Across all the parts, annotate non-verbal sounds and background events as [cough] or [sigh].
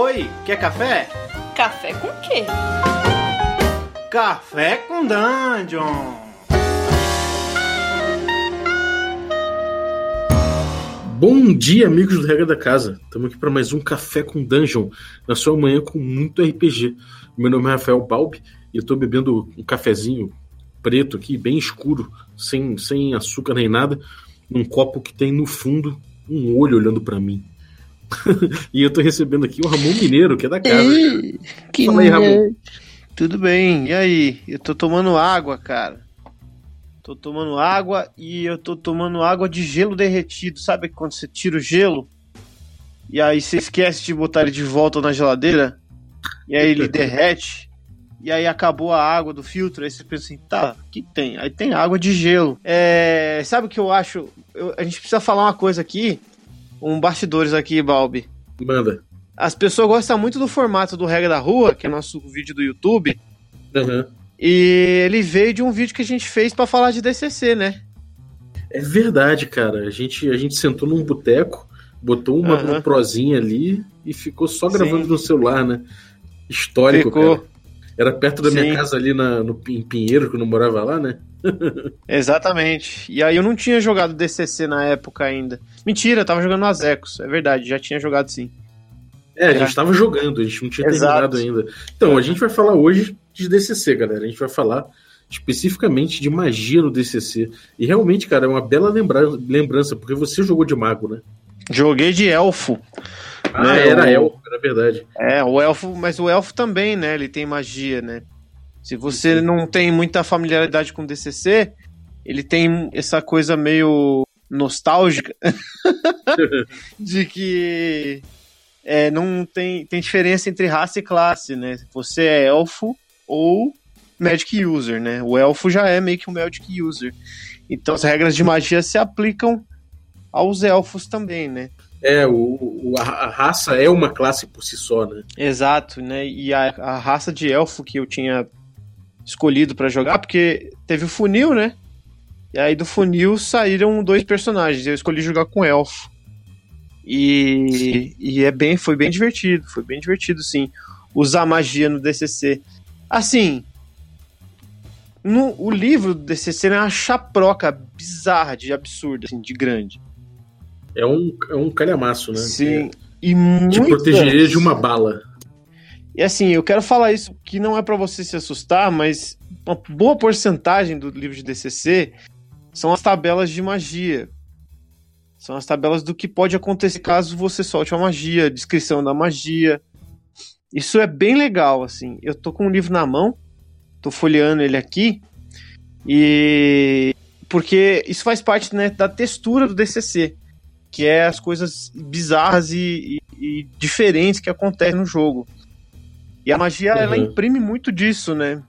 Oi, quer café? Café com quê? Café com Dungeon! Bom dia, amigos do Regra da Casa. Estamos aqui para mais um Café com Dungeon, na sua manhã com muito RPG. Meu nome é Rafael Balbi e eu estou bebendo um cafezinho preto aqui, bem escuro, sem, sem açúcar nem nada, num copo que tem no fundo um olho olhando para mim. [laughs] e eu tô recebendo aqui o Ramon Mineiro, que é da casa. Ei, que Fala aí, Ramon. Tudo bem, e aí? Eu tô tomando água, cara. Tô tomando água e eu tô tomando água de gelo derretido. Sabe quando você tira o gelo e aí você esquece de botar ele de volta na geladeira? E aí ele [laughs] derrete. E aí acabou a água do filtro. Aí você pensa assim, tá, o que tem? Aí tem água de gelo. É, sabe o que eu acho? Eu- a gente precisa falar uma coisa aqui. Um bastidores aqui, Balbi. Manda. As pessoas gostam muito do formato do Regra da Rua, que é nosso vídeo do YouTube. Aham. E ele veio de um vídeo que a gente fez pra falar de DCC, né? É verdade, cara. A gente, a gente sentou num boteco, botou uma, uma prozinha ali e ficou só Sim. gravando no celular, né? Histórico, Ficou. cara. Era perto da minha Sim. casa ali na, no, em Pinheiro, que eu não morava lá, né? [laughs] Exatamente. E aí eu não tinha jogado DCC na época ainda. Mentira, eu tava jogando as Ecos. É verdade, já tinha jogado sim. É, a gente tava jogando, a gente não tinha Exato. terminado ainda. Então, a gente vai falar hoje de DCC, galera. A gente vai falar especificamente de magia no DCC. E realmente, cara, é uma bela lembra- lembrança, porque você jogou de mago, né? Joguei de elfo. Ah, Né, era o- elfo, era verdade. É, o elfo, mas o elfo também, né? Ele tem magia, né? Se você não tem muita familiaridade com DCC, ele tem essa coisa meio nostálgica [laughs] de que é, não tem, tem diferença entre raça e classe, né? Você é elfo ou Magic User, né? O elfo já é meio que um Magic User. Então as regras de magia se aplicam aos elfos também, né? É, o, o- a, a raça é uma classe por si só, né? Exato, né? E a, a raça de elfo que eu tinha escolhido pra jogar, porque teve o funil, né? E aí do funil saíram dois personagens. Eu escolhi jogar com elfo. E, e é bem, foi bem divertido, foi bem divertido, sim. Usar magia no DCC. Assim, no, o livro do DCC é uma chaproca bizarra, de absurda, assim, de grande. É um, é um calhamaço, né? Sim. E É, te protegeria de uma bala. E assim, eu quero falar isso que não é pra você se assustar, mas uma boa porcentagem do livro de DCC são as tabelas de magia. São as tabelas do que pode acontecer caso você solte uma magia, descrição da magia. Isso é bem legal, assim. Eu tô com um livro na mão, tô folheando ele aqui, e porque isso faz parte né, da textura do DCC, que é as coisas bizarras e, e- e diferentes que acontecem no jogo. E a magia, ela Uhum. imprime muito disso, né?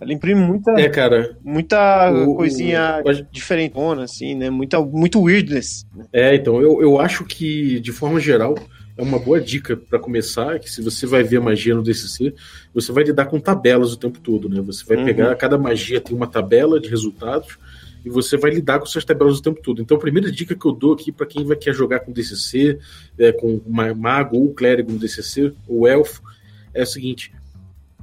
Ela imprime muita, É, cara. muita o- coisinha o- diferentona, assim, né? Muita, muito weirdness. É, então, eu, eu acho que, de forma geral, é uma boa dica para começar, que se você vai ver magia no DCC, você vai lidar com tabelas o tempo todo, né? Você vai Uhum. pegar, cada magia tem uma tabela de resultados, e você vai lidar com essas tabelas o tempo todo. Então, a primeira dica que eu dou aqui para quem vai quer jogar com DCC, é, com ma- mago ou clérigo no DCC, ou elfo, é o seguinte: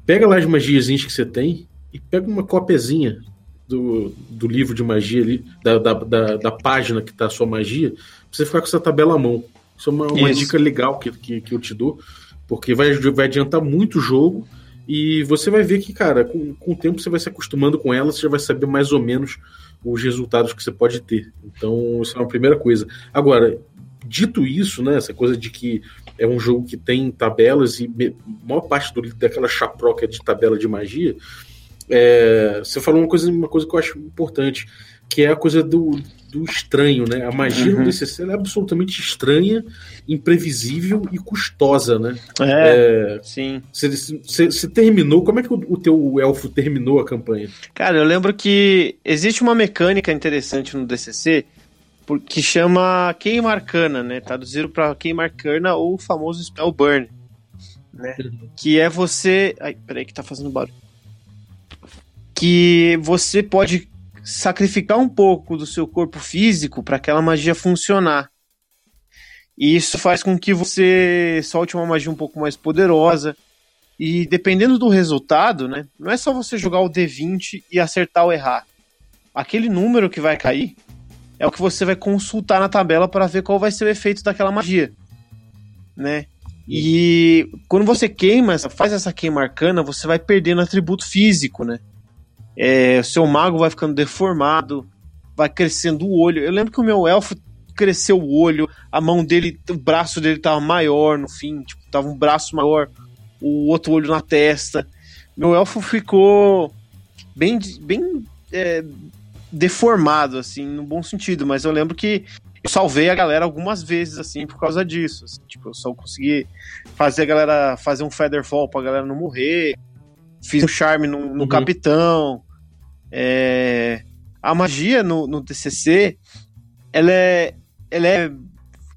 pega lá as magiazinhas que você tem e pega uma copiazinha do, do livro de magia ali, da, da, da, da página que tá a sua magia, pra você ficar com essa tabela à mão. Isso é uma, uma dica legal que, que, que eu te dou, porque vai, vai adiantar muito o jogo e você vai ver que, cara, com, com o tempo você vai se acostumando com ela, você já vai saber mais ou menos os resultados que você pode ter. Então, isso é uma primeira coisa. Agora, dito isso, né, essa coisa de que é um jogo que tem tabelas e maior parte do, daquela chaproca de tabela de magia, é, você falou uma coisa, uma coisa que eu acho importante, que é a coisa do, do estranho, né? A magia Uhum. no DCC é absolutamente estranha, imprevisível e custosa, né? É, É, sim. você, terminou, como é que o, o teu elfo terminou a campanha? Cara, eu lembro que existe uma mecânica interessante no DCC que chama Queima Arcana, né? Traduzido pra Queima Arcana ou o famoso Spell Burn, né? Que é você... Ai, peraí que tá fazendo barulho. Que você pode sacrificar um pouco do seu corpo físico para aquela magia funcionar. E isso faz com que você solte uma magia um pouco mais poderosa. E dependendo do resultado, né? Não é só você jogar o D20 e acertar ou errar. Aquele número que vai cair é o que você vai consultar na tabela para ver qual vai ser o efeito daquela magia, né? E quando você queima, faz essa queima arcana, você vai perdendo atributo físico, né? É, o seu mago vai ficando deformado, vai crescendo o olho. Eu lembro que o meu elfo cresceu o olho, a mão dele, o braço dele tava maior no fim, tipo, tava um braço maior, o outro olho na testa. Meu elfo ficou bem, bem é, deformado, assim, no bom sentido, mas eu lembro que eu salvei a galera algumas vezes, assim, por causa disso. Assim, tipo, eu só consegui fazer a galera fazer um Featherfall pra galera não morrer. Fiz um charme no, no uhum. capitão. É, a magia no, no DCC, ela é, ela é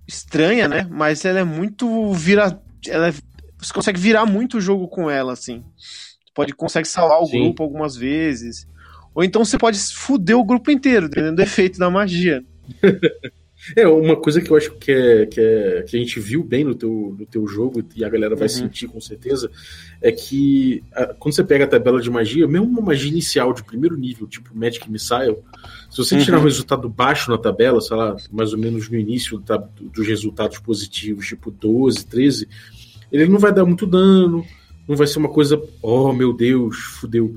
estranha, né? Mas ela é muito vira, ela é, você consegue virar muito o jogo com ela, assim. Você pode consegue salvar o Sim. grupo algumas vezes. Ou então você pode fuder o grupo inteiro, dependendo do efeito da magia. [laughs] É, uma coisa que eu acho que, é, que, é, que a gente viu bem no teu, no teu jogo, e a galera vai uhum. sentir com certeza, é que a, quando você pega a tabela de magia, mesmo uma magia inicial de primeiro nível, tipo Magic Missile, se você uhum. tirar um resultado baixo na tabela, sei lá, mais ou menos no início tá, dos resultados positivos, tipo 12, 13, ele não vai dar muito dano, não vai ser uma coisa, oh meu Deus, fudeu.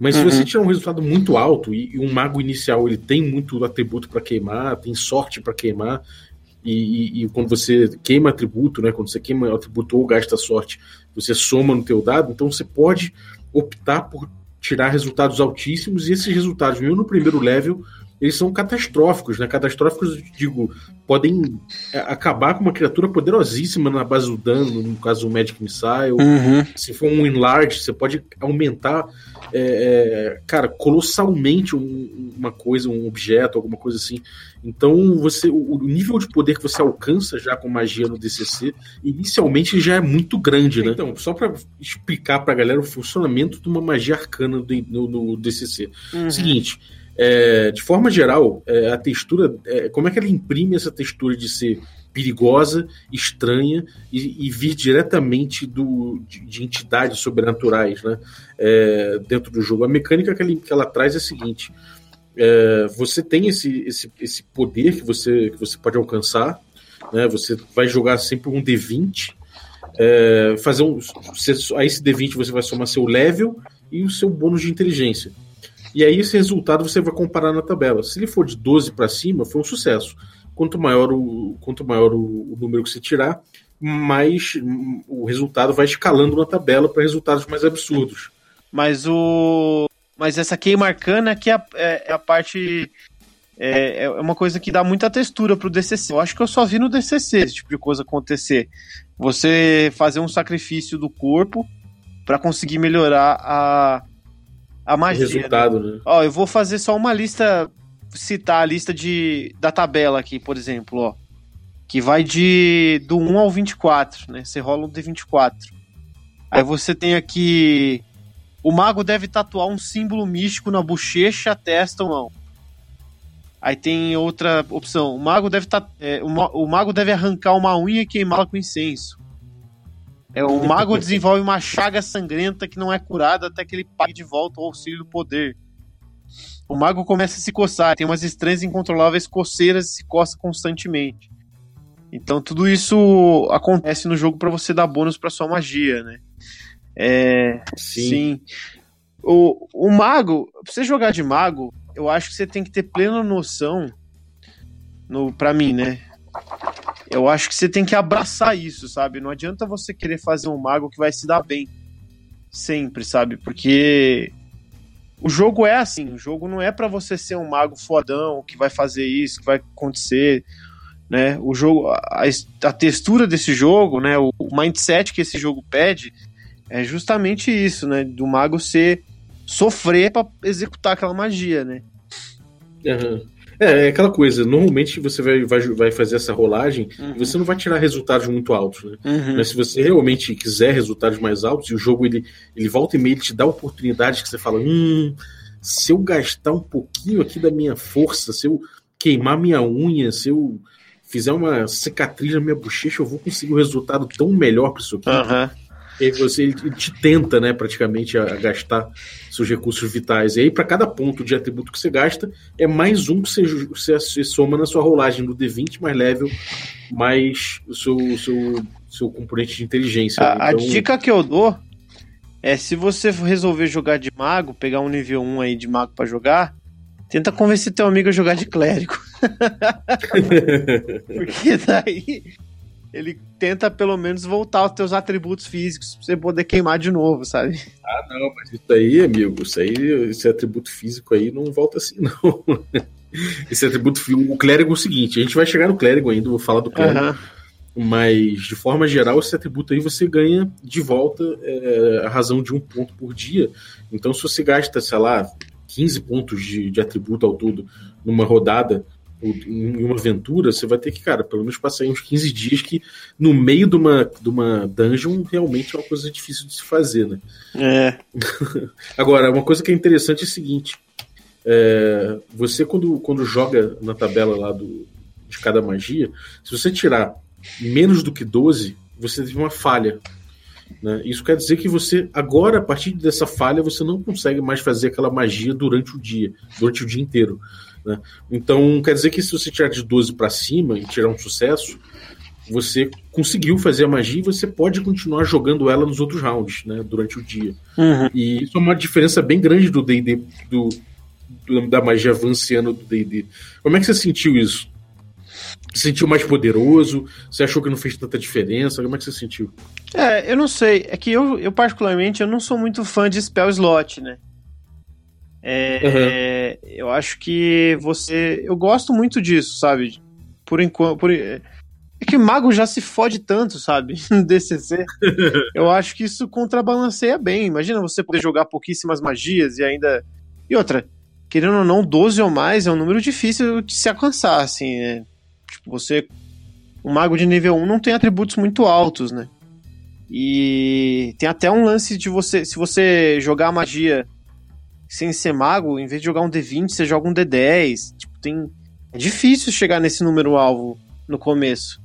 Mas uhum. se você tiver um resultado muito alto e, e, um mago inicial ele tem muito atributo para queimar, tem sorte para queimar, e, e, e, quando você queima atributo, né, quando você queima atributo ou gasta sorte, você soma no teu dado, então você pode optar por tirar resultados altíssimos e esses resultados, mesmo no primeiro level, eles são catastróficos, né? Catastróficos, digo, podem é, acabar com uma criatura poderosíssima na base do dano, no caso do Magic Missile. Uhum. Se for um Enlarge, você pode aumentar é, é, cara, colossalmente um, uma coisa, um objeto, alguma coisa assim. Então, você, o, o, nível de poder que você alcança já com magia no DCC, inicialmente já é muito grande, né? Então, só para explicar pra galera o funcionamento de uma magia arcana do, no, no, DCC. Uhum. Seguinte, é, de forma geral, é, a textura, é, como é que ela imprime essa textura de ser perigosa, estranha e, e vir diretamente do, de, de, entidades sobrenaturais né, é, dentro do jogo. A mecânica que ela, que ela traz é a seguinte: é, você tem esse, esse, esse poder que você, que você pode alcançar, né, você vai jogar sempre um D20. É, fazer um, a esse D20 você vai somar seu level e o seu bônus de inteligência. E aí esse resultado você vai comparar na tabela. Se ele for de 12 para cima, foi um sucesso quanto maior o, quanto maior o, o número que você tirar, mais o resultado vai escalando na tabela para resultados mais absurdos. Mas o. Mas essa queima arcana que é é, é a parte. É, é uma coisa que dá muita textura pro DCC. Eu acho que eu só vi no DCC esse tipo de coisa acontecer. Você fazer um sacrifício do corpo para conseguir melhorar a, a magia. O resultado, né? né? Ó, eu vou fazer só uma lista citar a lista de, da tabela aqui, por exemplo, ó. Que vai de do 1 ao 24, né? Você rola um D24. Aí você tem aqui. O mago deve tatuar um símbolo místico na bochecha, testa ou mão. Aí tem outra opção. O mago deve, é, o, mago deve arrancar uma unha e queimá-la com incenso. É, o mago desenvolve uma chaga sangrenta que não é curada até que ele pague de volta o auxílio do poder. O mago começa a se coçar, tem umas estranhas incontroláveis coceiras e se coça constantemente. Então tudo isso acontece no jogo para você dar bônus para sua magia, né? É, sim. sim. O, o mago, pra você jogar de mago, eu acho que você tem que ter plena noção no para mim, né? Eu acho que você tem que abraçar isso, sabe? Não adianta você querer fazer um mago que vai se dar bem sempre, sabe? Porque o jogo é assim, o jogo não é para você ser um mago fodão que vai fazer isso, que vai acontecer, né? O jogo, a, a textura desse jogo, né? O, o, mindset que esse jogo pede é justamente isso, né? Do mago ser sofrer para executar aquela magia, né? Uhum. É, é aquela coisa, normalmente você vai, vai, vai fazer essa rolagem uhum. e você não vai tirar resultados muito altos, né? Uhum. Mas se você realmente quiser resultados mais altos e o jogo ele, ele volta e meia, ele te dá oportunidades que você fala, hum, se eu gastar um pouquinho aqui da minha força, se eu queimar minha unha, se eu fizer uma cicatriz na minha bochecha, eu vou conseguir um resultado tão melhor para isso aqui. Aham. E você ele te tenta, né, praticamente, a, a gastar seus recursos vitais. E aí, para cada ponto de atributo que você gasta, é mais um que você, você, você soma na sua rolagem do D20 mais level, mais o seu, seu, seu componente de inteligência. A, a Então, dica que eu dou é se você resolver jogar de mago, pegar um nível 1 aí de mago pra jogar, tenta convencer teu amigo a jogar de clérigo. [laughs] [laughs] Porque daí ele tenta pelo menos voltar aos teus atributos físicos pra você poder queimar de novo, sabe? Ah, não, mas isso aí, amigo, isso aí, esse atributo físico aí não volta assim, [laughs] não. Esse atributo físico, o clérigo é o seguinte, a gente vai chegar no clérigo ainda, vou falar do clérigo. Aham. Mas, de forma geral, esse atributo aí você ganha de volta é, a razão de um ponto por dia. Então, se você gasta, sei lá, 15 pontos de, de atributo ao todo numa rodada, em uma aventura, você vai ter que, cara, pelo menos passar aí uns 15 dias que no meio de uma, de uma dungeon realmente é uma coisa difícil de se fazer, né? É. [laughs] Agora, uma coisa que é interessante é o seguinte: é, você, quando, quando joga na tabela lá do, de cada magia, se você tirar menos do que 12, você teve uma falha. Né? Isso quer dizer que você, agora, a partir dessa falha, você não consegue mais fazer aquela magia durante o dia, durante o dia inteiro. Né? Então, quer dizer que se você tirar de 12 para cima e tirar um sucesso, você conseguiu fazer a magia e você pode continuar jogando ela nos outros rounds, né, durante o dia. Uhum. E isso é uma diferença bem grande do D&D, do, do- da magia avanciana do D&D. Como é que você sentiu isso? Você sentiu mais poderoso? Você achou que não fez tanta diferença? Como é que você sentiu? É, eu não sei. É que eu, eu particularmente, eu não sou muito fã de spell slot, né? É, Eu acho que você. Eu gosto muito disso, sabe? Por enquanto. Por... É que mago já se fode tanto, sabe? [laughs] No DCC. [laughs] eu acho que isso contrabalanceia bem. Imagina você poder jogar pouquíssimas magias e ainda. E outra, querendo ou não, 12 ou mais é um número difícil de se alcançar, assim, né? Tipo, você. Um mago de nível 1 não tem atributos muito altos, né? E tem até um lance de você. Se você jogar magia sem ser mago, em vez de jogar um D20, você joga um D10. Tipo, tem. É difícil chegar nesse número alvo no começo.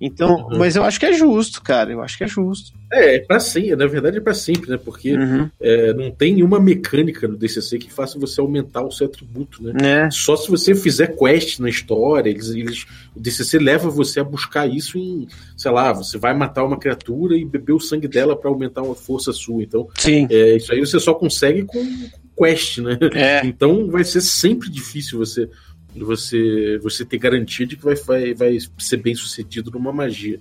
Então, Uhum. mas eu acho que é justo, cara. Eu acho que é justo. É, é pra sempre, na verdade é pra sempre, né? Porque Uhum. é, não tem nenhuma mecânica no DCC que faça você aumentar o seu atributo, né? Né? Só se você fizer quest na história, eles, eles, o DCC leva você a buscar isso em, sei lá, você vai matar uma criatura e beber o sangue dela pra aumentar uma força sua. Então, Sim. é, isso aí você só consegue com quest, né? É. Então vai ser sempre difícil você você você ter garantia de que vai, vai, vai ser bem sucedido numa magia.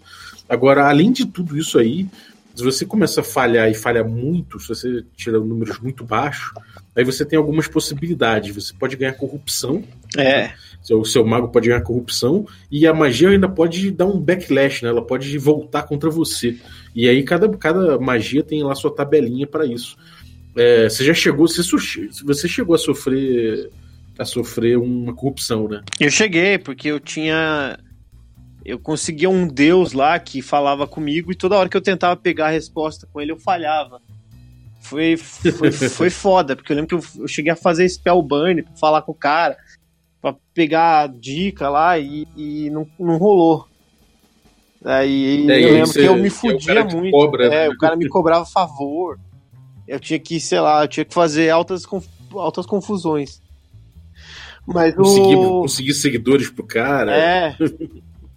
Agora, além de tudo isso aí, se você começa a falhar e falha muito, se você tira números muito baixos, aí você tem algumas possibilidades. Você pode ganhar corrupção, É. o seu mago pode ganhar corrupção, e a magia ainda pode dar um backlash, né? Ela pode voltar contra você. E aí cada, cada magia tem lá sua tabelinha para isso. É, você já chegou, você, você chegou a sofrer a sofrer uma corrupção, né? Eu cheguei, porque eu tinha. Eu conseguia um deus lá que falava comigo e toda hora que eu tentava pegar a resposta com ele, eu falhava. Foi, foi, [laughs] foi foda, porque eu lembro que eu, eu cheguei a fazer spellburn pra falar com o cara, pra pegar dica lá e, e não, não rolou. Aí É, eu lembro que eu me é fudia que muito. cobra, é, né? o cara me cobrava favor. Eu tinha que, sei lá, eu tinha que fazer altas, conf- altas confusões. Mas Conseguir, o... conseguir seguidores pro cara. É.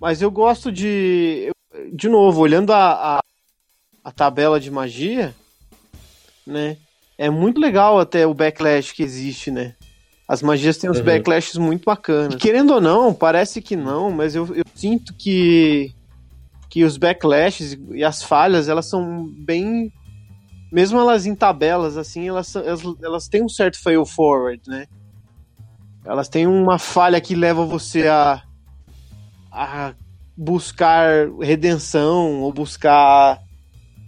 Mas eu gosto de. De novo, olhando a, a, a tabela de magia, né? É muito legal até o backlash que existe, né? As magias têm uns Uhum. backlashes muito bacanas. E querendo ou não, parece que não, mas eu, eu sinto que, que os backlashes e as falhas, elas são bem. Mesmo elas em tabelas, assim, elas, elas, elas têm um certo fail forward, né? Elas têm uma falha que leva você a, a buscar redenção ou buscar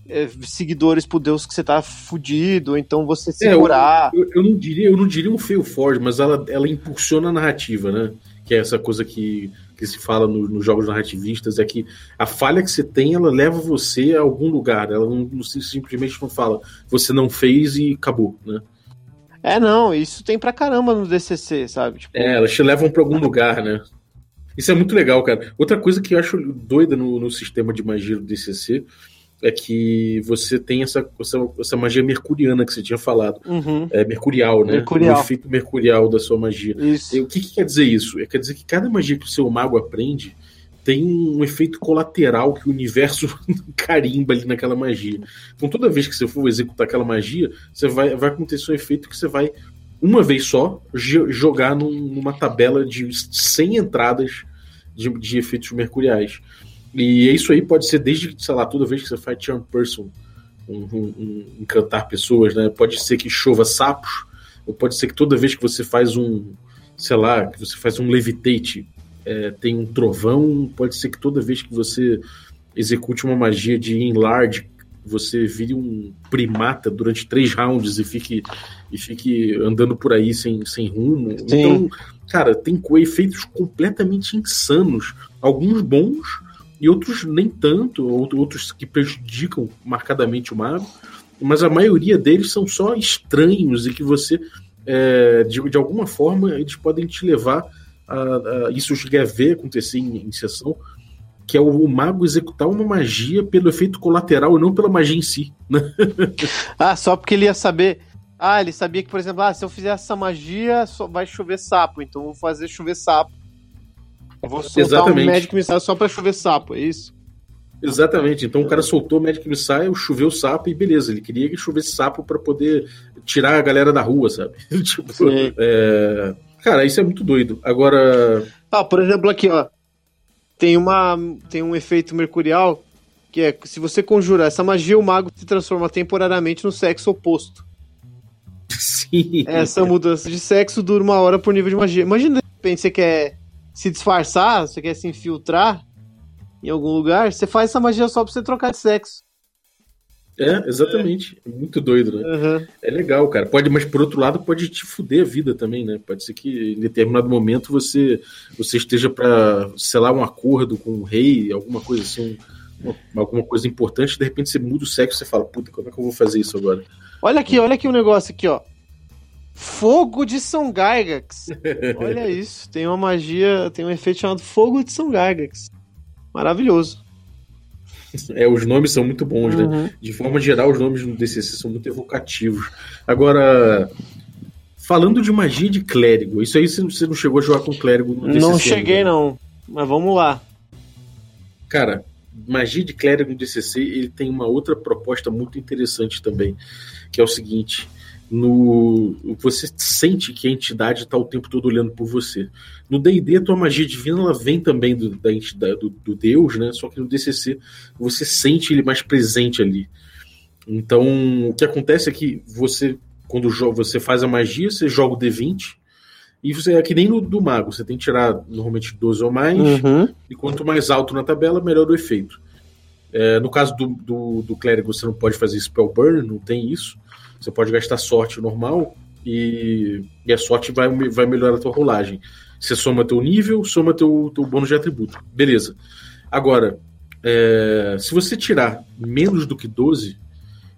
é, seguidores pro Deus que você tá fudido, ou então você segurar. Eu, eu não diria, eu não diria um fail forward, mas ela, ela impulsiona a narrativa, né? Que é essa coisa que, que se fala no- nos jogos narrativistas, é que a falha que você tem, ela leva você a algum lugar. Ela não, não simplesmente não fala, você não fez e acabou, né? É, não, isso tem pra caramba no DCC, sabe? Tipo, É, elas te levam pra algum lugar, né? Isso é muito legal, cara. Outra coisa que eu acho doida no, no sistema de magia do DCC é que você tem essa, essa, essa, magia mercuriana que você tinha falado. Uhum. É mercurial, né? Mercurial. O efeito mercurial da sua magia. Isso. E o que, que quer dizer isso? É, quer dizer que cada magia que o seu mago aprende tem um efeito colateral que o universo [laughs] carimba ali naquela magia. Então toda vez que você for executar aquela magia, você vai, vai acontecer um efeito que você vai, uma vez só, jogar num, numa tabela de 100 entradas de, de efeitos mercuriais. E isso aí pode ser desde, sei lá, toda vez que você faz charm person, um, um, um, encantar pessoas, né? Pode ser que chova sapos, ou pode ser que toda vez que você faz um, sei lá, que você faz um levitate, é, tem um trovão, pode ser que toda vez que você execute uma magia de enlarge, você vire um primata durante três rounds e fique, e fique andando por aí sem, sem rumo. Sim. Então, cara, tem efeitos completamente insanos, alguns bons, e outros nem tanto, outros que prejudicam marcadamente o mago, mas a maioria deles são só estranhos e que você, é, de, de alguma forma, eles podem te levar a. a isso cheguei a ver acontecer em, em sessão, que é o, o, mago executar uma magia pelo efeito colateral e não pela magia em si. Né? [laughs] ah, só porque ele ia saber. Ah, ele sabia que, por exemplo, ah, se eu fizer essa magia, só vai chover sapo, então vou fazer chover sapo. Eu vou soltar Exatamente. um Magic Missile só pra chover sapo, é isso? Exatamente. Então o cara soltou o Magic Missile, choveu sapo e beleza. Ele queria que chovesse sapo para poder tirar a galera da rua, sabe? [laughs] tipo, é... Cara, isso é muito doido. Agora. Ah, por exemplo, aqui, ó. Tem, uma, tem um efeito mercurial que é se você conjurar essa magia, o mago se transforma temporariamente no sexo oposto. [laughs] Sim. Essa mudança de sexo dura uma hora por nível de magia. Imagina, de repente, você quer se disfarçar, você quer se infiltrar em algum lugar, você faz essa magia só pra você trocar de sexo. É, exatamente. É. Muito doido, né? Uhum. É legal, cara. Pode, mas por outro lado, pode te fuder a vida também, né? Pode ser que em determinado momento você, você esteja para selar um acordo com o rei, alguma coisa assim, uma, alguma coisa importante, de repente você muda o sexo e você fala, puta, como é que eu vou fazer isso agora? Olha aqui, olha aqui o um negócio aqui, ó. Fogo de São Gargax. [laughs] Olha isso, tem uma magia, tem um efeito chamado Fogo de São Gargax. Maravilhoso. É, os nomes são muito bons, Uhum. né? De forma geral, os nomes no DCC são muito evocativos. Agora, falando de magia de clérigo, isso aí você não chegou a jogar com clérigo no DCC? Não cheguei, né? não. Mas vamos lá. Cara, magia de clérigo no DCC, ele tem uma outra proposta muito interessante também, que é o seguinte no você sente que a entidade está o tempo todo olhando por você. No D&D a tua magia divina ela vem também do, da entidade do, do, Deus, né? Só que no DCC você sente ele mais presente ali. Então o que acontece é que você quando você faz a magia você joga o D20 e você é que nem no do mago, você tem que tirar normalmente 12 ou mais uhum. e quanto mais alto na tabela melhor o efeito. É, no caso do, do, do clérigo você não pode fazer spell burn, não tem isso. Você pode gastar sorte normal e, e, a sorte vai, vai melhorar a tua rolagem. Você soma teu nível, soma teu, teu bônus de atributo. Beleza. Agora, é, se você tirar menos do que 12,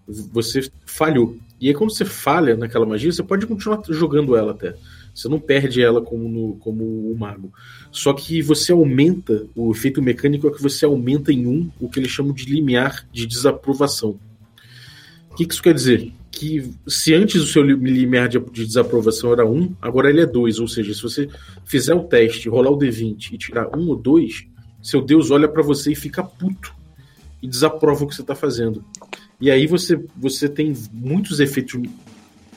você falhou. E aí, quando você falha naquela magia, você pode continuar jogando ela até. Você não perde ela como, no, como o mago. Só que você aumenta, o efeito mecânico é que você aumenta em um o que eles chamam de limiar de desaprovação. O que, que isso quer dizer? que se antes o seu limiar de, de desaprovação era 1, agora ele é 2. Ou seja, se você fizer o teste, rolar o D20 e tirar 1 ou 2, seu Deus olha para você e fica puto e desaprova o que você está fazendo. E aí você, você tem muitos efeitos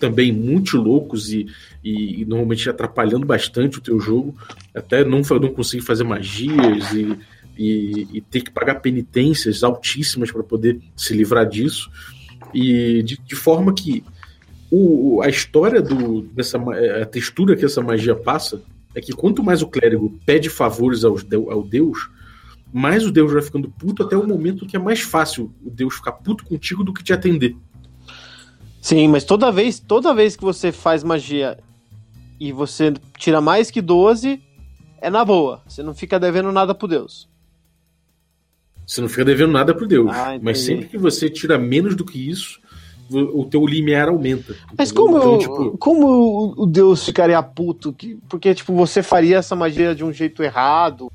também muito loucos e, e, e, normalmente atrapalhando bastante o teu jogo, até não, não conseguir fazer magias e, e, e ter que pagar penitências altíssimas para poder se livrar disso. E de, de forma que o, a história do, dessa a textura que essa magia passa é que quanto mais o clérigo pede favores aos, ao Deus, mais o Deus vai ficando puto até o momento que é mais fácil o Deus ficar puto contigo do que te atender. Sim, mas toda vez, toda vez que você faz magia e você tira mais que 12, é na boa. Você não fica devendo nada pro Deus. Você não fica devendo nada pro Deus. Ah, mas sempre que você tira menos do que isso, o teu limiar aumenta. Mas como, então, eu, tipo... como o Deus ficaria puto? Porque, tipo, você faria essa magia de um jeito errado?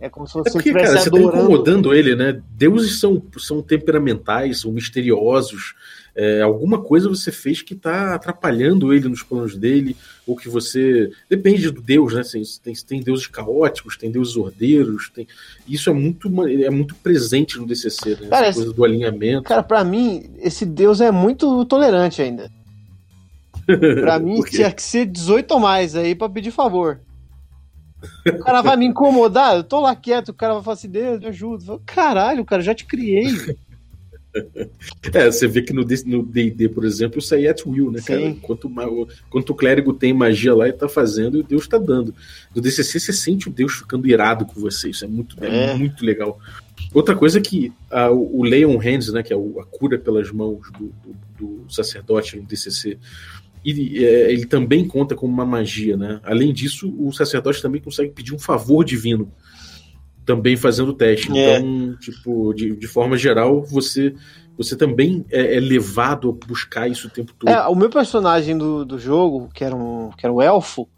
É como se você é porque, cara, você tá incomodando ele, né? Deuses são, são temperamentais, são misteriosos. É, alguma coisa você fez que está atrapalhando ele nos planos dele, ou que você. Depende do Deus, né? Tem, tem deuses caóticos, tem deuses ordeiros, tem... isso é muito, é muito presente no DCC, né? Cara, Essa coisa do alinhamento. Cara, pra mim, esse Deus é muito tolerante ainda. [laughs] Pra mim, tinha que ser 18 ou mais aí pra pedir favor. O cara vai me incomodar, eu tô lá quieto, o cara vai falar assim, Deus, me ajuda. Caralho, cara, já te criei. [laughs] É, você vê que no D&D, por exemplo, isso aí é at will, né, cara? Quanto, quanto o clérigo tem magia lá e tá fazendo, Deus tá dando. No DCC, você sente o Deus ficando irado com você, isso é muito, é. é muito legal. Outra coisa é que a, o Leon Hands, né, que é a cura pelas mãos do, do, do sacerdote no DCC, ele, é, ele também conta como uma magia, né? Além disso, o sacerdote também consegue pedir um favor divino, também fazendo teste. É. Então, tipo, de, de forma geral, você você também é, é, levado a buscar isso o tempo todo. É, o meu personagem do, do jogo, que era um, que era um elfo,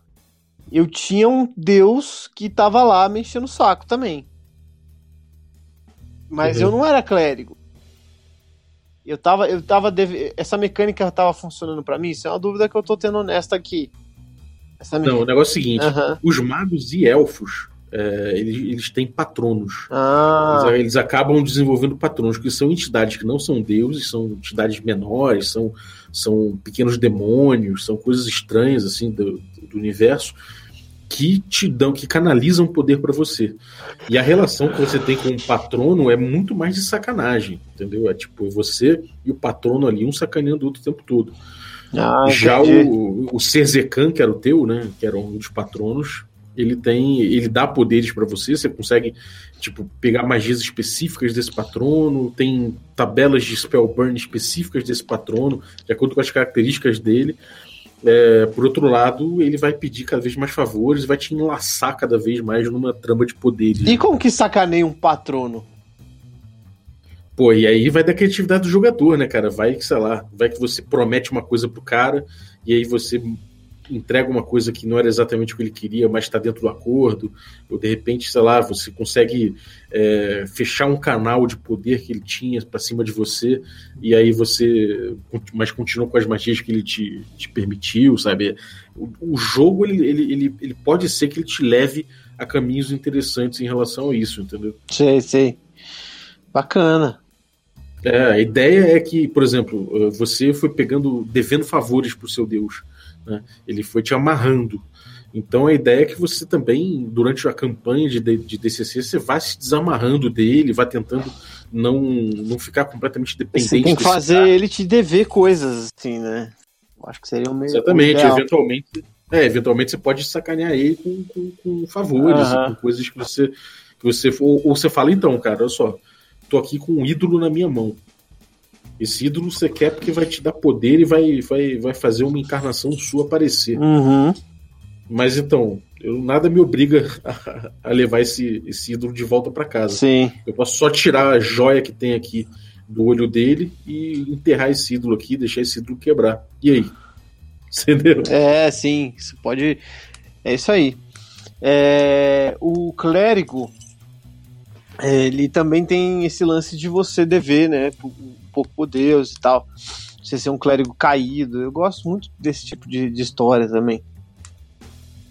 eu tinha um deus que tava lá me enchendo o saco também. Mas uhum. eu não era clérigo. Eu tava, eu tava deve... essa mecânica tava funcionando para mim. Isso é uma dúvida que eu tô tendo honesta aqui. Essa Não, o negócio é o seguinte: uhum. os magos e elfos é, eles, eles, têm patronos. Ah. Eles, eles, acabam desenvolvendo patronos, que são entidades que não são deuses, são entidades menores, são, são pequenos demônios, são coisas estranhas assim do, do universo que te dão, que canalizam poder para você. E a relação que você tem com o patrono é muito mais de sacanagem, entendeu? É tipo você e o patrono ali, um sacaneando o outro o tempo todo. Ah, Já o, o Serzecan, que era o teu, né, que era um dos patronos, ele tem, ele dá poderes para você, você consegue tipo pegar magias específicas desse patrono, tem tabelas de spell burn específicas desse patrono, de acordo com as características dele. É, por outro lado, ele vai pedir cada vez mais favores, vai te enlaçar cada vez mais numa trama de poderes. E como que sacaneia um patrono? Pô, e aí vai da criatividade do jogador, né, cara? Vai que, sei lá, vai que você promete uma coisa pro cara e aí você entrega uma coisa que não era exatamente o que ele queria, mas está dentro do acordo, ou de repente, sei lá, você consegue é, fechar um canal de poder que ele tinha para cima de você, e aí você, mas continua com as magias que ele te, te permitiu, sabe? O, o jogo, ele, ele, ele, ele pode ser que ele te leve a caminhos interessantes em relação a isso, entendeu? Sei, sei. Bacana. É, a ideia é que, por exemplo, você foi pegando, devendo favores pro seu Deus. Né? Ele foi te amarrando. Então a ideia é que você também, durante a campanha de, de DCC, você vai se desamarrando dele, vai tentando não, não ficar completamente dependente. Você tem que fazer cara. ele te dever coisas, assim, né? Acho que seria o melhor. Exatamente, eventualmente. É, eventualmente você pode sacanear ele com, com, com favores, com coisas que você. Que você ou, ou você fala, então, cara, olha só, tô aqui com um ídolo na minha mão. Esse ídolo você quer porque vai te dar poder e vai, vai, vai fazer uma encarnação sua aparecer. Uhum. Mas então, eu, nada me obriga a, a levar esse, esse ídolo de volta para casa. Sim. Eu posso só tirar a joia que tem aqui do olho dele e enterrar esse ídolo aqui, deixar esse ídolo quebrar. E aí? [laughs] Entendeu? É, sim. Você pode. É isso aí. É... O clérigo. Ele também tem esse lance de você dever, né? pouco por Deus e tal. Você ser um clérigo caído. Eu gosto muito desse tipo de, de história também.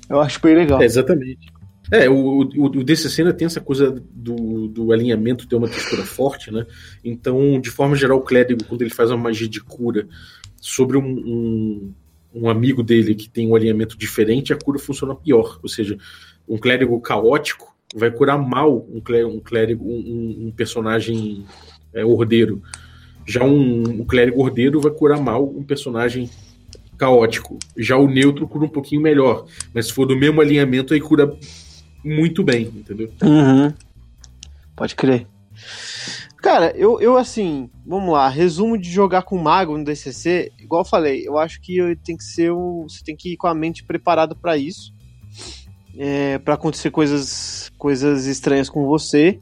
Eu acho bem legal. É, exatamente. É, o, o, o ainda tem essa coisa do, do alinhamento ter uma textura forte, né? Então, de forma geral, o clérigo, quando ele faz uma magia de cura sobre um, um, um amigo dele que tem um alinhamento diferente, a cura funciona pior. Ou seja, um clérigo caótico vai curar mal um clérigo, um, clérigo, um, um personagem é, ordeiro. Já um, um clérigo ordeiro vai curar mal um personagem caótico. Já o neutro cura um pouquinho melhor. Mas se for do mesmo alinhamento, aí cura muito bem, entendeu? Uhum. Pode crer. Cara, eu, eu assim, vamos lá, resumo de jogar com mago no DCC, igual eu falei, eu acho que tem que ser você tem que ir com a mente preparada para isso, é, para acontecer coisas, coisas estranhas com você.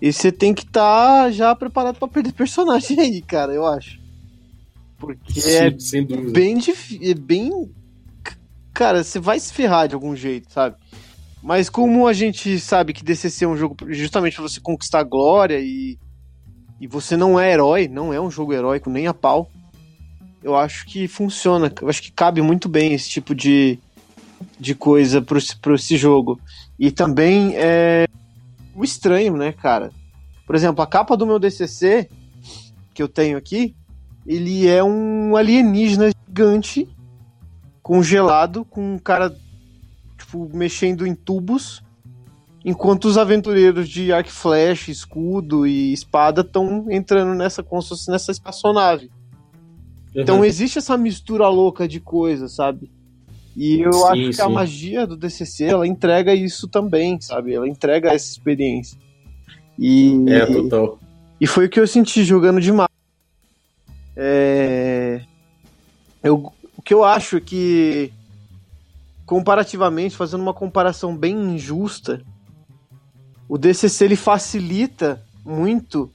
E você tem que estar tá já preparado para perder personagem [laughs] aí, cara, eu acho. Porque Sim, é sem dúvida. bem difícil. É bem. Cara, você vai se ferrar de algum jeito, sabe? Mas como a gente sabe que DCC é um jogo justamente pra você conquistar glória e. E você não é herói, não é um jogo heróico nem a pau. Eu acho que funciona. Eu acho que cabe muito bem esse tipo de, de coisa pro, pro esse jogo. E também é o estranho, né, cara? Por exemplo, a capa do meu DCC que eu tenho aqui, ele é um alienígena gigante congelado com um cara tipo mexendo em tubos, enquanto os aventureiros de arco flash, escudo e espada estão entrando nessa como nessa espaçonave. Uhum. Então existe essa mistura louca de coisas, sabe? E eu sim, acho que sim. a magia do DCC, ela entrega isso também, sabe? Ela entrega essa experiência. E, é, total. E foi o que eu senti jogando demais. É... Eu, o que eu acho é que, comparativamente, fazendo uma comparação bem injusta, o DCC ele facilita muito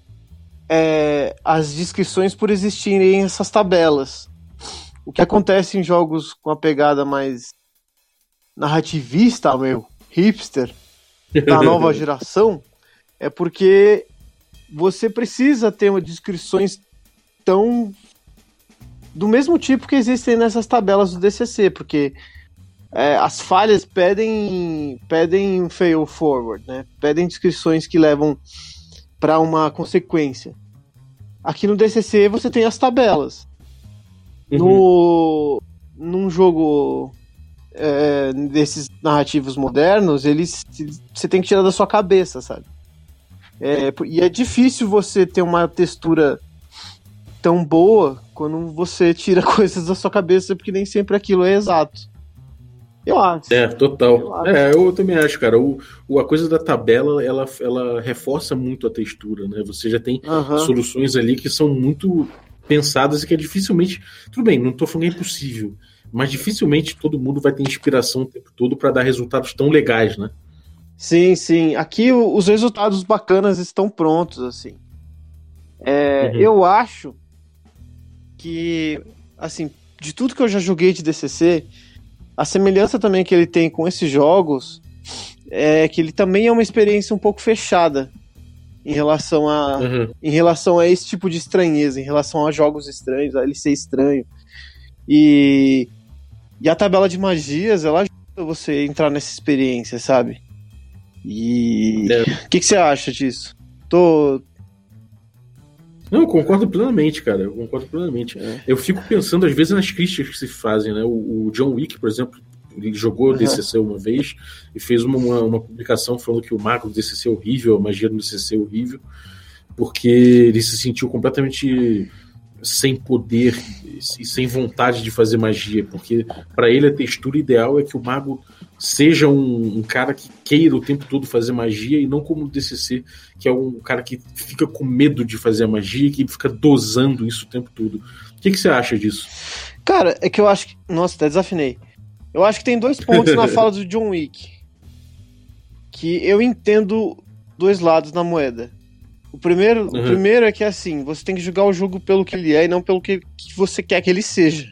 é, as descrições por existirem essas tabelas. O que acontece em jogos com a pegada mais narrativista, meu, hipster, da [laughs] nova geração, é porque você precisa ter uma descrições tão do mesmo tipo que existem nessas tabelas do DCC, porque é, as falhas pedem pedem fail forward, né? Pedem descrições que levam para uma consequência. Aqui no DCC você tem as tabelas. Uhum. No num jogo é, desses narrativos modernos, eles você tem que tirar da sua cabeça, sabe? É, e é difícil você ter uma textura tão boa quando você tira [laughs] coisas da sua cabeça, porque nem sempre aquilo é exato. Eu acho. É, total. Eu acho. É, eu também acho, cara. O, o, a coisa da tabela, ela, ela reforça muito a textura, né? Você já tem uhum. soluções ali que são muito pensadas e que é dificilmente. Tudo bem, não estou falando que é impossível, mas dificilmente todo mundo vai ter inspiração o tempo todo para dar resultados tão legais, né? Sim, sim. Aqui os resultados bacanas estão prontos, assim. É, uhum. Eu acho que, assim, de tudo que eu já joguei de DCC, a semelhança também que ele tem com esses jogos é que ele também é uma experiência um pouco fechada em relação a uhum. em relação a esse tipo de estranheza, em relação a jogos estranhos, a ele ser estranho. E e a tabela de magias, ela ajuda você a entrar nessa experiência, sabe? E é. o que, que você acha disso? Tô não, concordo plenamente, cara. Eu concordo plenamente. É. Eu fico pensando, às vezes, nas críticas que se fazem, né? O, o John Wick, por exemplo, ele jogou uhum. DCC uma vez e fez uma, uma, uma, publicação falando que o mago do DCC é horrível, a magia do DCC é horrível, porque ele se sentiu completamente sem poder e sem vontade de fazer magia, porque para ele a textura ideal é que o mago seja um, um, cara que queira o tempo todo fazer magia e não como o DCC, que é um cara que fica com medo de fazer a magia, que fica dosando isso o tempo todo. O que, que você acha disso? Cara, é que eu acho que. Nossa, até desafinei. Eu acho que tem dois pontos na fala do John Wick. Que eu entendo dois lados na moeda. O primeiro, uhum. o primeiro é que assim, você tem que jogar o jogo pelo que ele é e não pelo que, que você quer que ele seja.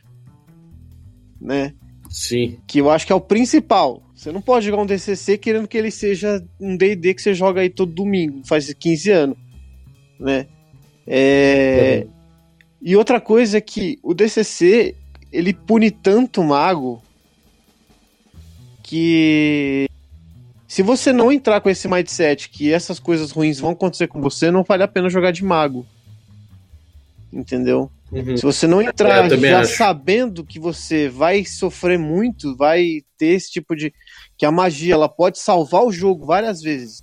Né? Sim. Que eu acho que é o principal. Você não pode jogar um DCC querendo que ele seja um D&D que você joga aí todo domingo, faz 15 anos, né? É... Uhum. E outra coisa é que o DCC, ele pune tanto o mago que se você não entrar com esse mindset que essas coisas ruins vão acontecer com você, não vale a pena jogar de mago. Entendeu? Uhum. Se você não entrar é, já acho. sabendo que você vai sofrer muito, vai ter esse tipo de. que a magia ela pode salvar o jogo várias vezes,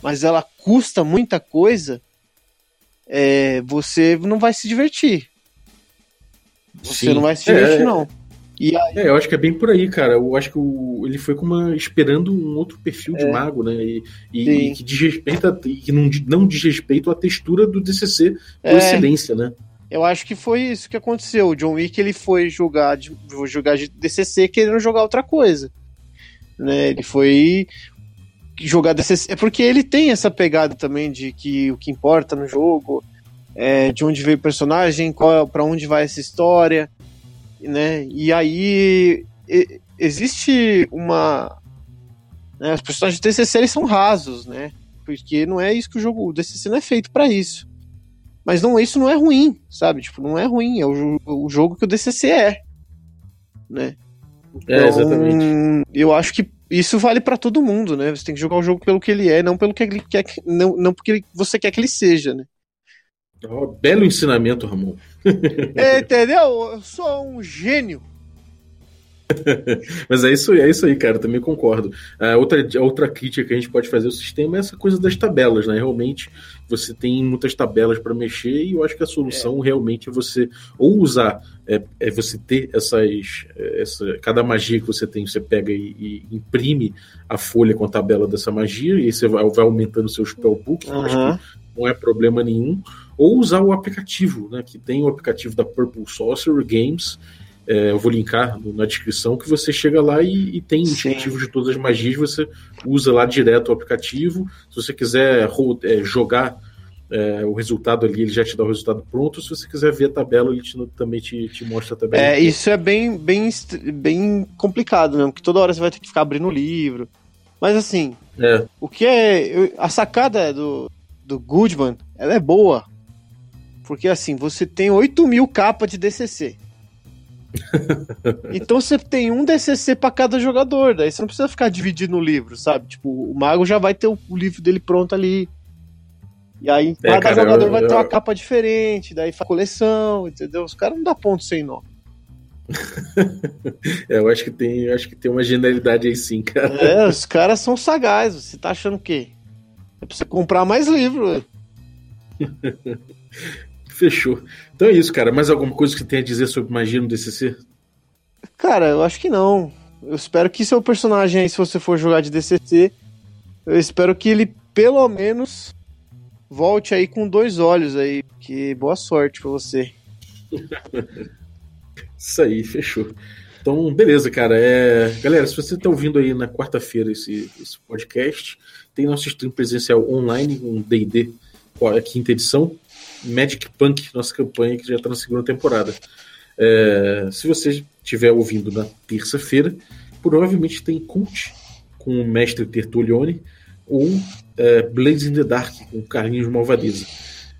mas ela custa muita coisa, é, você não vai se divertir. Você Sim. não vai se divertir, é, não. E aí... É, eu acho que é bem por aí, cara. Eu acho que o, ele foi como uma, esperando um outro perfil de é. mago, né? E, e, e que desrespeita, que não, não diz respeito à textura do DCC por é. excelência, né? Eu acho que foi isso que aconteceu. O John Wick ele foi jogar de, jogar de DCC querendo jogar outra coisa. Né? Ele foi jogar DCC. É porque ele tem essa pegada também de que o que importa no jogo é de onde veio o personagem, qual para onde vai essa história, né? E aí e, existe uma né, os personagens do DCC eles são rasos, né? Porque não é isso que o jogo, o DCC não é feito para isso. Mas não, isso não é ruim, sabe? Tipo, não é ruim, é o, o jogo que o DCC é, né? É, então, é, exatamente. Eu acho que isso vale para todo mundo, né? Você tem que jogar o jogo pelo que ele é, não pelo que ele quer, não, não porque você quer que ele seja, né? Oh, belo ensinamento, Ramon. é, entendeu? Eu sou um gênio. [laughs] Mas é isso, é isso aí, cara, também concordo. A outra, outra crítica que a gente pode fazer ao sistema é essa coisa das tabelas, né? Realmente você tem muitas tabelas para mexer e eu acho que a solução é. realmente é você ou usar, é, é você ter essas. Essa, cada magia que você tem, você pega e, e imprime a folha com a tabela dessa magia e aí você vai, vai aumentando o seu spellbook, uhum. acho que não é problema nenhum. Ou usar o aplicativo, né? Que tem o aplicativo da Purple Sorcerer Games é, eu vou linkar na descrição, que você chega lá e, e tem indicativo de todas as magias, você usa lá direto o aplicativo. Se você quiser é, jogar é, o resultado ali, ele já te dá o resultado pronto. Se você quiser ver a tabela, ele te, também te, te mostra a tabela. É, isso é bem, bem, bem complicado mesmo, porque toda hora você vai ter que ficar abrindo o livro. Mas assim, é. o que é. A sacada do, do Goodman, ela é boa. Porque assim, você tem 8 mil capas de DCC. [laughs] então você tem um DCC para cada jogador, daí você não precisa ficar dividindo o livro, sabe? Tipo, o mago já vai ter o, livro dele pronto ali. E aí é, cada cara, jogador eu, vai eu... ter uma capa diferente, daí faz coleção, entendeu? Os caras não dá ponto sem nó. [laughs] é, eu acho que tem, acho que tem uma genialidade aí sim, cara. É, os caras são sagazes. Você tá achando o quê? É pra você comprar mais livro. [laughs] Fechou. Então é isso, cara. Mais alguma coisa que você tem a dizer sobre magia no DCC? Cara, eu acho que não. Eu espero que seu personagem aí, se você for jogar de DCC, eu espero que ele pelo menos volte aí com dois olhos aí. Que boa sorte pra você. [laughs] Isso aí, fechou. Então, beleza, cara. É... Galera, se você está ouvindo aí na quarta-feira esse, esse, podcast, tem nosso stream presencial online, um DD, a quinta edição. Magic Punk, nossa campanha que já está na segunda temporada. É, se você estiver ouvindo na terça-feira, provavelmente tem Cult com o mestre Tertulione ou é, Blades in the Dark com Carlinhos Malvadeza.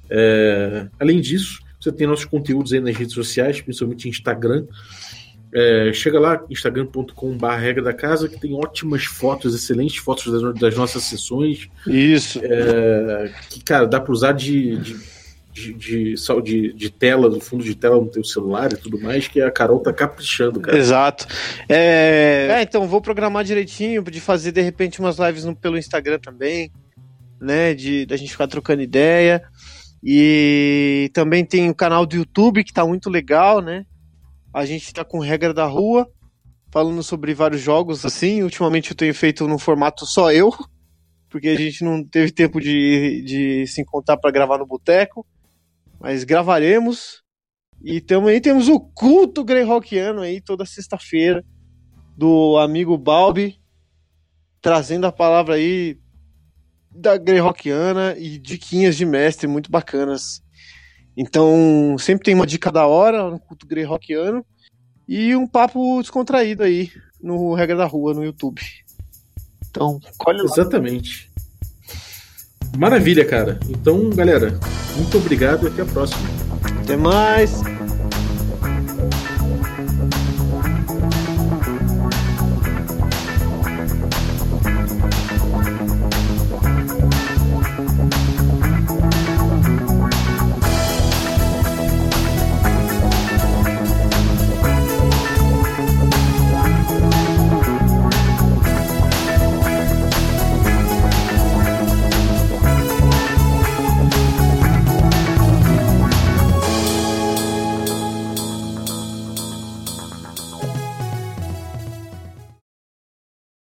É, além disso, você tem nossos conteúdos aí nas redes sociais, principalmente Instagram. É, chega lá, instagram.com.br regra da casa, que tem ótimas fotos, excelentes fotos das, das nossas sessões. Isso. É, que, cara, dá para usar de, de de, de, de, de, tela, do fundo de tela no teu celular e tudo mais, que a Carol tá caprichando, cara. Exato. É, é então vou programar direitinho de fazer de repente umas lives no, pelo Instagram também, né? De da gente ficar trocando ideia. E também tem o canal do YouTube que tá muito legal, né? A gente tá com regra da rua, falando sobre vários jogos assim. Ultimamente eu tenho feito no formato só eu, porque a gente não teve tempo de, de se encontrar para gravar no boteco mas gravaremos. E também temos o culto Greyhawkiano aí toda sexta-feira do amigo Balbi trazendo a palavra aí da Greyhawkiana e diquinhas de mestre muito bacanas. Então, sempre tem uma dica da hora no culto Greyhawkiano e um papo descontraído aí no Regra da Rua no YouTube. Então, colhe lá. Exatamente. Maravilha, cara. Então, galera, muito obrigado e até a próxima. Até mais.